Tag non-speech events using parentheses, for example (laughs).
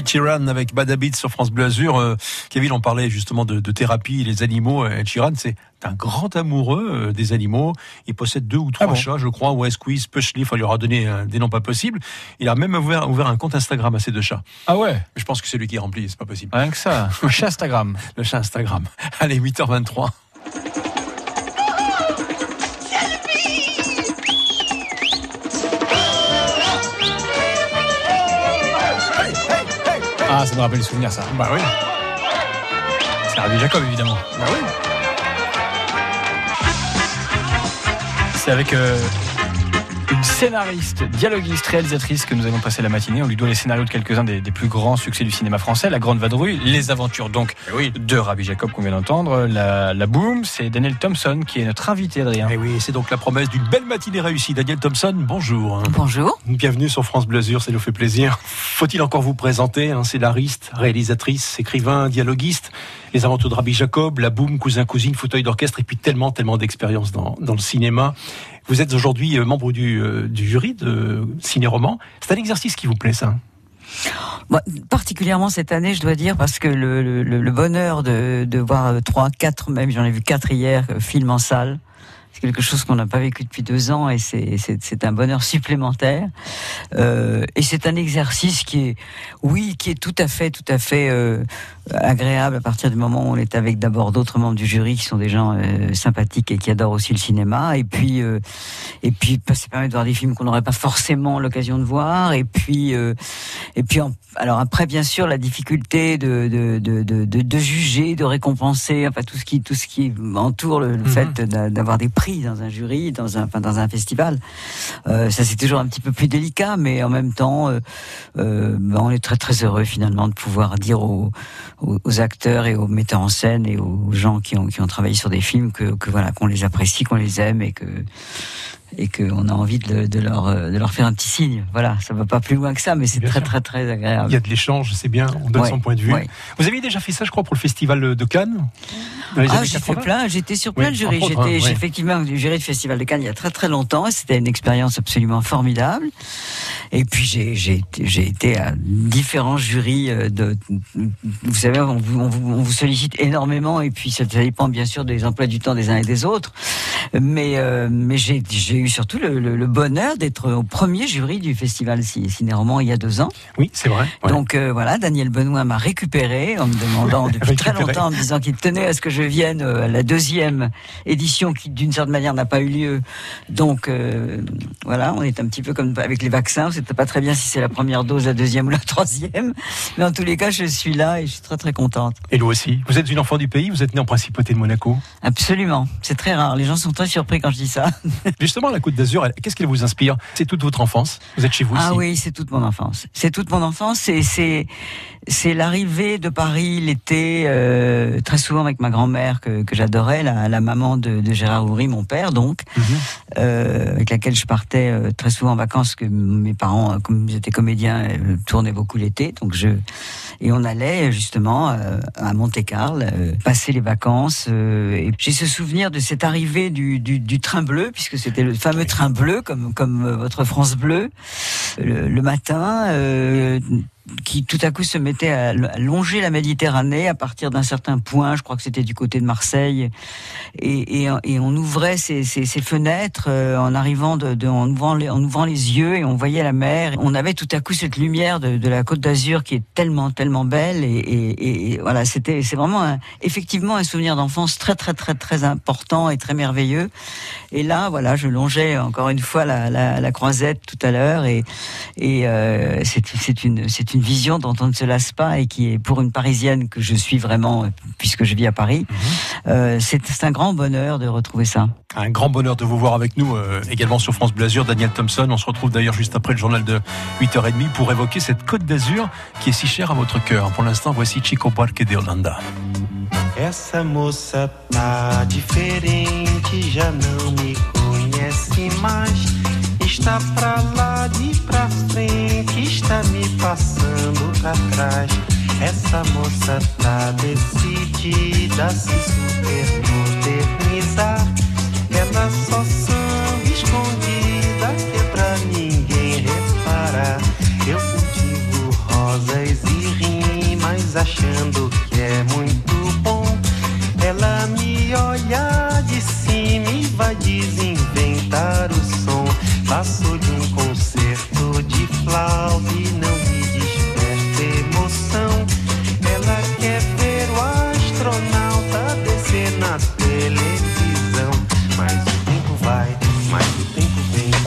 Ed Sheeran avec Bad Habits sur France Bleu Azur. Euh, Kevin, on parlait justement de, de thérapie, les animaux. Ed Sheeran, c'est un grand amoureux euh, des animaux. Il possède deux ou trois Ah bon chats, je crois. West Squeeze, Pushleaf, il leur a donné euh, des noms pas possibles. Il a même ouvert, ouvert un compte Instagram à ces deux chats. Ah ouais, Mais je pense que c'est lui qui est rempli, c'est pas possible. rien que ça. (laughs) Chez Instagram. Le chat Instagram. (laughs) Allez, 8h23. Ah, ça me rappelle les souvenirs, ça. Bah oui. C'est Rabbi Jacob, évidemment. Bah oui. C'est avec euh, scénariste, dialoguiste, réalisatrice que nous allons passer la matinée. On lui doit les scénarios de quelques-uns des, des plus grands succès du cinéma français. La Grande Vadrouille, Les Aventures donc Eh oui. de Rabbi Jacob qu'on vient d'entendre. La, la Boom, c'est Daniel Thompson qui est notre invité, Adrien. Et oui, c'est donc la promesse d'une belle matinée réussie. Daniel Thompson, bonjour. Bonjour. Bienvenue sur France Bleu Azur, ça nous fait plaisir. Faut-il encore vous présenter, hein, scénariste, réalisatrice, écrivain, dialoguiste, les aventures de Rabbi Jacob, la boum, cousin, cousine, fauteuil d'orchestre, et puis tellement, tellement d'expérience dans, dans le cinéma. Vous êtes aujourd'hui euh, membre du, euh, du jury de ciné-roman. C'est un exercice qui vous plaît, ça? Particulièrement cette année, je dois dire, parce que le, bonheur de, de voir euh, trois, quatre, même j'en ai vu quatre hier, euh, films en salle. C'est quelque chose qu'on n'a pas vécu depuis deux ans et c'est- un bonheur supplémentaire. Euh, et c'est un exercice qui est, oui, qui est tout à fait, tout à fait euh, agréable à partir du moment où on est avec d'abord d'autres membres du jury qui sont des gens euh, sympathiques et qui adorent aussi le cinéma. Et puis, et puis, bah, ça permet de voir des films qu'on n'aurait pas forcément l'occasion de voir. Et puis, et puis, en- alors après, bien sûr, la difficulté de de, de, de, de- juger, de récompenser, enfin tout ce qui tout ce qui entoure le, le fait d'a- d'avoir des dans un jury, dans un enfin, dans un festival. Euh, ça c'est toujours un petit peu plus délicat, mais en même temps, euh, euh, bah, on est très très heureux finalement de pouvoir dire aux, aux acteurs et aux metteurs en scène et aux gens qui ont qui ont travaillé sur des films que, que voilà qu'on les apprécie, qu'on les aime et que et qu'on a envie de, le- de leur euh, de leur faire un petit signe. Voilà, ça va pas plus loin que ça, mais c'est très très très agréable. Il y a de l'échange, c'est bien, on donne Ouais, son point de vue. ouais. Vous aviez déjà fait ça, je crois, pour le festival de Cannes Ah, j'ai fait 80? plein, j'étais sur plein Oui, de jurys. J'étais j'ai ouais. effectivement du jury du Festival de Cannes il y a très très longtemps et c'était une expérience absolument formidable. Et puis j'ai été, à différents jurys euh, de vous savez on vous, on vous, on vous sollicite énormément et puis ça dépend bien sûr des emplois du temps des uns et des autres. Mais euh, mais j'ai eu surtout le, le- le bonheur d'être au premier jury du Festival Ci- Ciné-Roman il y a deux ans. Oui, c'est vrai. ouais. Donc euh, voilà, Daniel Benoît m'a récupéré en me demandant (laughs) depuis très longtemps, en me disant qu'il tenait à ce que je vienne euh, à la deuxième édition qui d'une certaine manière n'a pas eu lieu. Donc euh, voilà, on est un petit peu comme avec les vaccins, on sait pas très bien si c'est la première dose, la deuxième ou la troisième. Mais en tous les cas, je suis là et je suis très très contente. Et nous aussi. Vous êtes une enfant du pays, vous êtes né en principauté de Monaco. Absolument, c'est très rare. Les gens sont très surpris quand je dis ça. (laughs) Justement, la Côte d'Azur, qu'est-ce qu'elle vous inspire? C'est toute votre enfance? Vous êtes chez vous Ah ici. oui, c'est toute mon enfance. C'est toute mon enfance. C'est c'est c'est l'arrivée de Paris l'été, euh, très souvent avec ma grand-mère que, que j'adorais, la, la maman de, de Gérard Houry, mon père donc, Mhm. euh, avec laquelle je partais euh, très souvent en vacances, que mes parents, comme ils étaient comédiens, tournaient beaucoup l'été, donc je et on allait justement euh, à Monte-Carlo euh, passer les vacances. euh, et j'ai ce souvenir de cette arrivée du, du, du train bleu, puisque c'était le fameux train bleu, comme comme votre France bleue, le, le matin. Qui tout à coup se mettait à longer la Méditerranée à partir d'un certain point, je crois que c'était du côté de Marseille, et, on ouvrait ces, fenêtres euh, en arrivant, en, ouvrant les, yeux et on voyait la mer. On avait tout à coup cette lumière de, la Côte d'Azur qui est tellement tellement belle et, voilà, c'était c'est vraiment un- effectivement un souvenir d'enfance très très très très important et très merveilleux. Et là, voilà, je longeais encore une fois la, croisette tout à l'heure et, euh, c'est une c'est une vision dont on ne se lasse pas et qui est pour une Parisienne que je suis vraiment puisque je vis à Paris, euh, c'est un grand bonheur de retrouver ça. Un grand bonheur de vous voir avec nous euh, également sur France Bleu Azur, Daniel Thompson. On se retrouve d'ailleurs juste après le journal de 8h30 pour évoquer cette Côte d'Azur qui est si chère à votre cœur. Pour l'instant, voici Chico Buarque de Holanda. Essa moça tá diferente, já não me conhece mais. Está pra lá de pra frente, está me passando pra trás. Essa moça tá decidida a se super modernizar. Ela só samba escondida que é pra ninguém reparar. Eu cultivo rosas e olhos achando